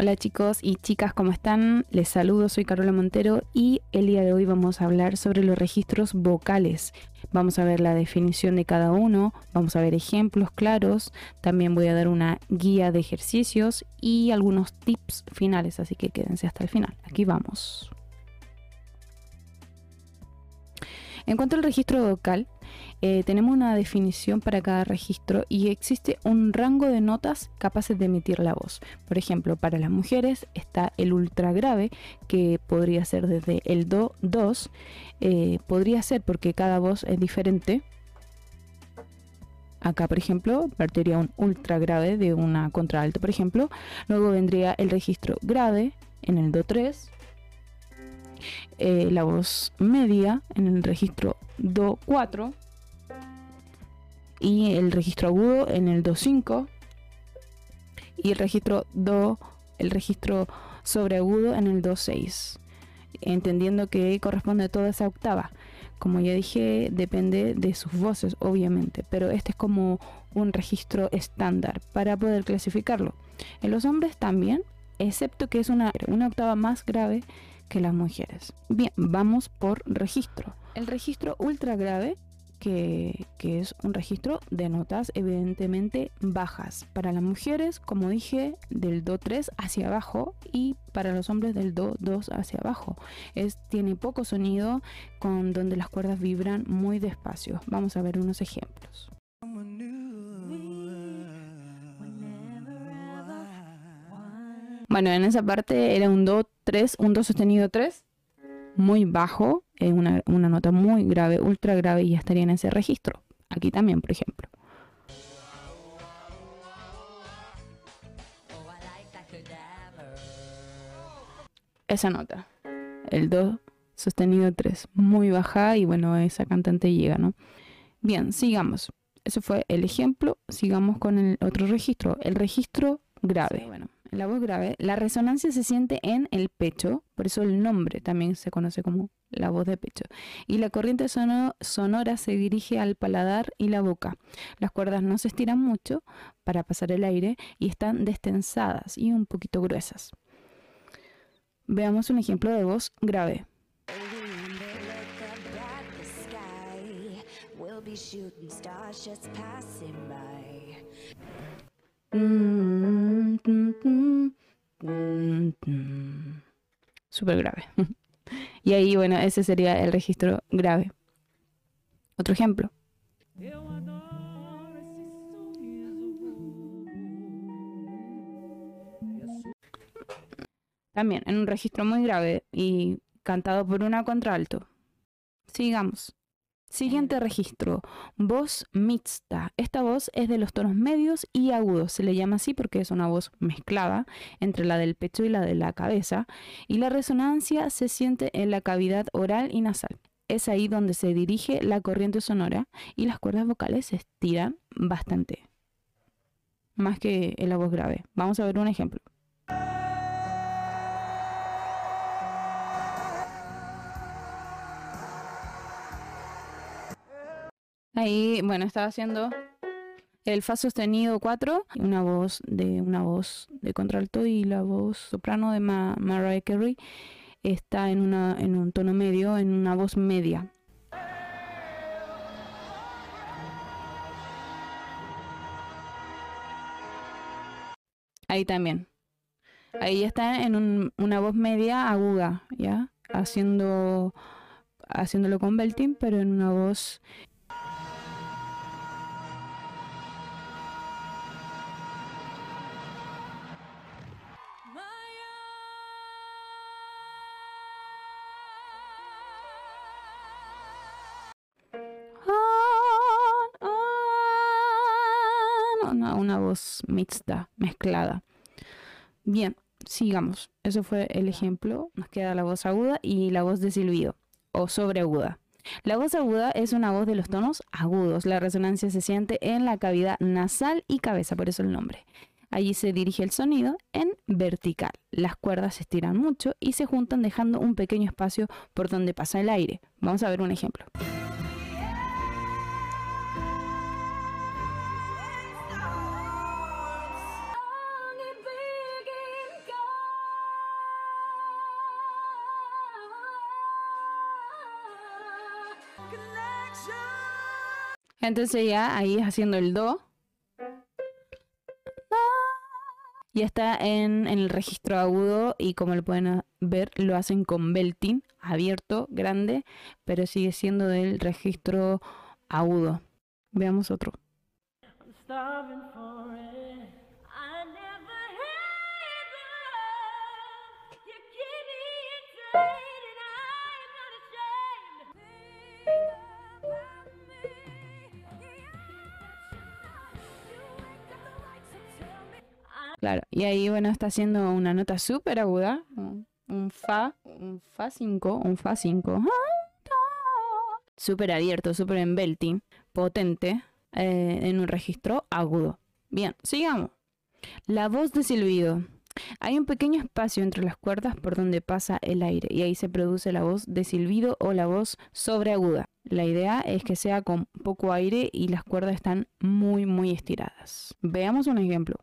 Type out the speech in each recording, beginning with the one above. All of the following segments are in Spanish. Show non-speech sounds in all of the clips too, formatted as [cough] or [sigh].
Hola chicos y chicas, ¿cómo están? Les saludo, soy Carola Montero y el día de hoy vamos a hablar sobre los registros vocales. Vamos a ver la definición de cada uno, vamos a ver ejemplos claros, también voy a dar una guía de ejercicios y algunos tips finales, así que quédense hasta el final. Aquí vamos. En cuanto al registro vocal, eh, tenemos una definición para cada registro y existe un rango de notas capaces de emitir la voz. Por ejemplo, para las mujeres está el ultra grave, que podría ser desde el do 2, eh, podría ser porque cada voz es diferente. Acá, por ejemplo, partiría un ultra grave de una contralto, por ejemplo. Luego vendría el registro grave en el do 3 eh, la voz media en el registro Do 4 y el registro agudo en el Do 5 y el registro Do, el registro sobreagudo en el Do 6 entendiendo que corresponde toda esa octava. Como ya dije, depende de sus voces, obviamente, pero este es como un registro estándar para poder clasificarlo. En los hombres también, excepto que es una, una octava más grave que las mujeres. Bien, vamos por registro. El registro ultra grave, que, es un registro de notas evidentemente bajas. Para las mujeres, como dije, del Do 3 hacia abajo y para los hombres del Do 2 hacia abajo. Es, tiene poco sonido con donde las cuerdas vibran muy despacio. Vamos a ver unos ejemplos. Bueno, en esa parte era un Do 3, un Do sostenido 3, muy bajo, eh, una, una nota muy grave, ultra grave, y ya estaría en ese registro. Aquí también, por ejemplo. Esa nota, el Do sostenido 3, muy baja y bueno, esa cantante llega, ¿no? Bien, sigamos. Eso fue el ejemplo. Sigamos con el otro registro, el registro grave. bueno, la voz grave, la resonancia se siente en el pecho, por eso el nombre también se conoce como la voz de pecho. Y la corriente sonora se dirige al paladar y la boca. Las cuerdas no se estiran mucho para pasar el aire y están destensadas y un poquito gruesas. Veamos un ejemplo de voz grave. Súper grave. [laughs] Y ahí, bueno, ese sería el registro grave. Otro ejemplo. También en un registro muy grave y cantado por una contralto. Sigamos. Siguiente registro, voz mixta. Esta voz es de los tonos medios y agudos. Se le llama así porque es una voz mezclada entre la del pecho y la de la cabeza. Y la resonancia se siente en la cavidad oral y nasal. Es ahí donde se dirige la corriente sonora y las cuerdas vocales se estiran bastante. Más que en la voz grave. Vamos a ver un ejemplo. Ahí, bueno, estaba haciendo el fa sostenido 4, una voz de una voz de contralto y la voz soprano de Mariah Carey está en, una, en un tono medio, en una voz media. Ahí también. Ahí está en una voz media aguda, ¿ya? Haciendo, haciéndolo con belting, pero en una voz una, voz mixta, mezclada. Bien, sigamos. Eso fue el ejemplo. Nos queda la voz aguda y la voz de silbido o sobreaguda. La voz aguda es una voz de los tonos agudos. La resonancia se siente en la cavidad nasal y cabeza, por eso el nombre. Allí se dirige el sonido en vertical. Las cuerdas se estiran mucho y se juntan dejando un pequeño espacio por donde pasa el aire. Vamos a ver un ejemplo. Entonces ya ahí haciendo el do. Ya está en, en, el registro agudo y como lo pueden ver lo hacen con belting abierto, grande, pero sigue siendo del registro agudo. Veamos otro. Claro, y ahí, bueno, está haciendo una nota súper aguda, un fa, un fa 5, un fa 5. Súper abierto, súper en belting, potente, eh, en un registro agudo. Bien, sigamos. La voz de silbido. Hay un pequeño espacio entre las cuerdas por donde pasa el aire y ahí se produce la voz de silbido o la voz sobreaguda. La idea es que sea con poco aire y las cuerdas están muy muy estiradas. Veamos un ejemplo.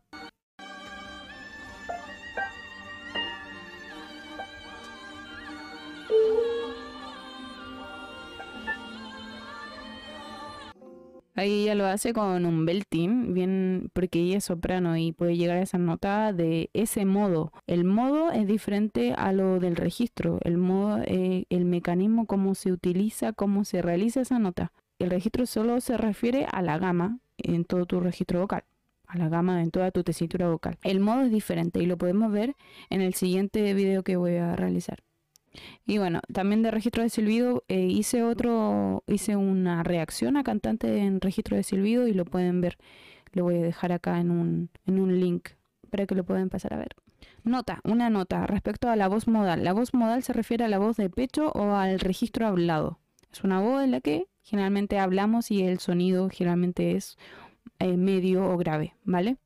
Ahí ella lo hace con un belting, bien, porque ella es soprano y puede llegar a esa nota de ese modo. El modo es diferente a lo del registro. El modo, eh, el mecanismo, cómo se utiliza, cómo se realiza esa nota. El registro solo se refiere a la gama en todo tu registro vocal a la gama en toda tu tesitura vocal. El modo es diferente y lo podemos ver en el siguiente video que voy a realizar. Y bueno, también de registro de silbido eh, hice otro, hice una reacción a cantante en registro de silbido y lo pueden ver. Lo voy a dejar acá en un, en un link para que lo puedan pasar a ver. Nota, una nota respecto a la voz modal. La voz modal se refiere a la voz de pecho o al registro hablado. Es una voz en la que generalmente hablamos y el sonido generalmente es eh, medio o grave, ¿vale?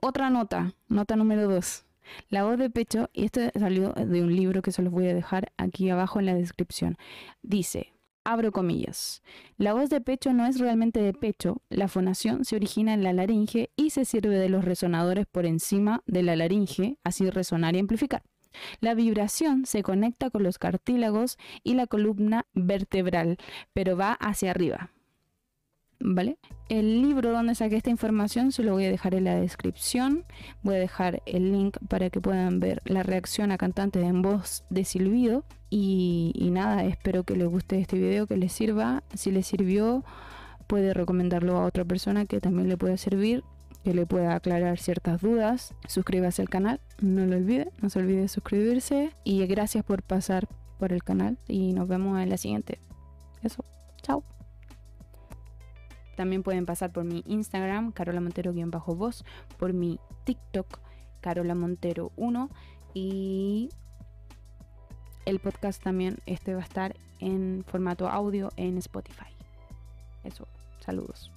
Otra nota, nota número 2. La voz de pecho, y esto salió de un libro que se los voy a dejar aquí abajo en la descripción, dice, abro comillas, la voz de pecho no es realmente de pecho, la fonación se origina en la laringe y se sirve de los resonadores por encima de la laringe, así resonar y amplificar. La vibración se conecta con los cartílagos y la columna vertebral, pero va hacia arriba. ¿Vale? El libro donde saqué esta información se lo voy a dejar en la descripción. Voy a dejar el link para que puedan ver la reacción a cantante en voz de silbido. Y, y nada, espero que les guste este video, que les sirva. Si les sirvió, puede recomendarlo a otra persona que también le pueda servir, que le pueda aclarar ciertas dudas. Suscríbase al canal, no lo olvide, no se olvide de suscribirse. Y gracias por pasar por el canal y nos vemos en la siguiente. Eso, chao. También pueden pasar por mi Instagram, Carola Montero-voz, por mi TikTok, Carola Montero 1 y el podcast también este va a estar en formato audio en Spotify. Eso, saludos.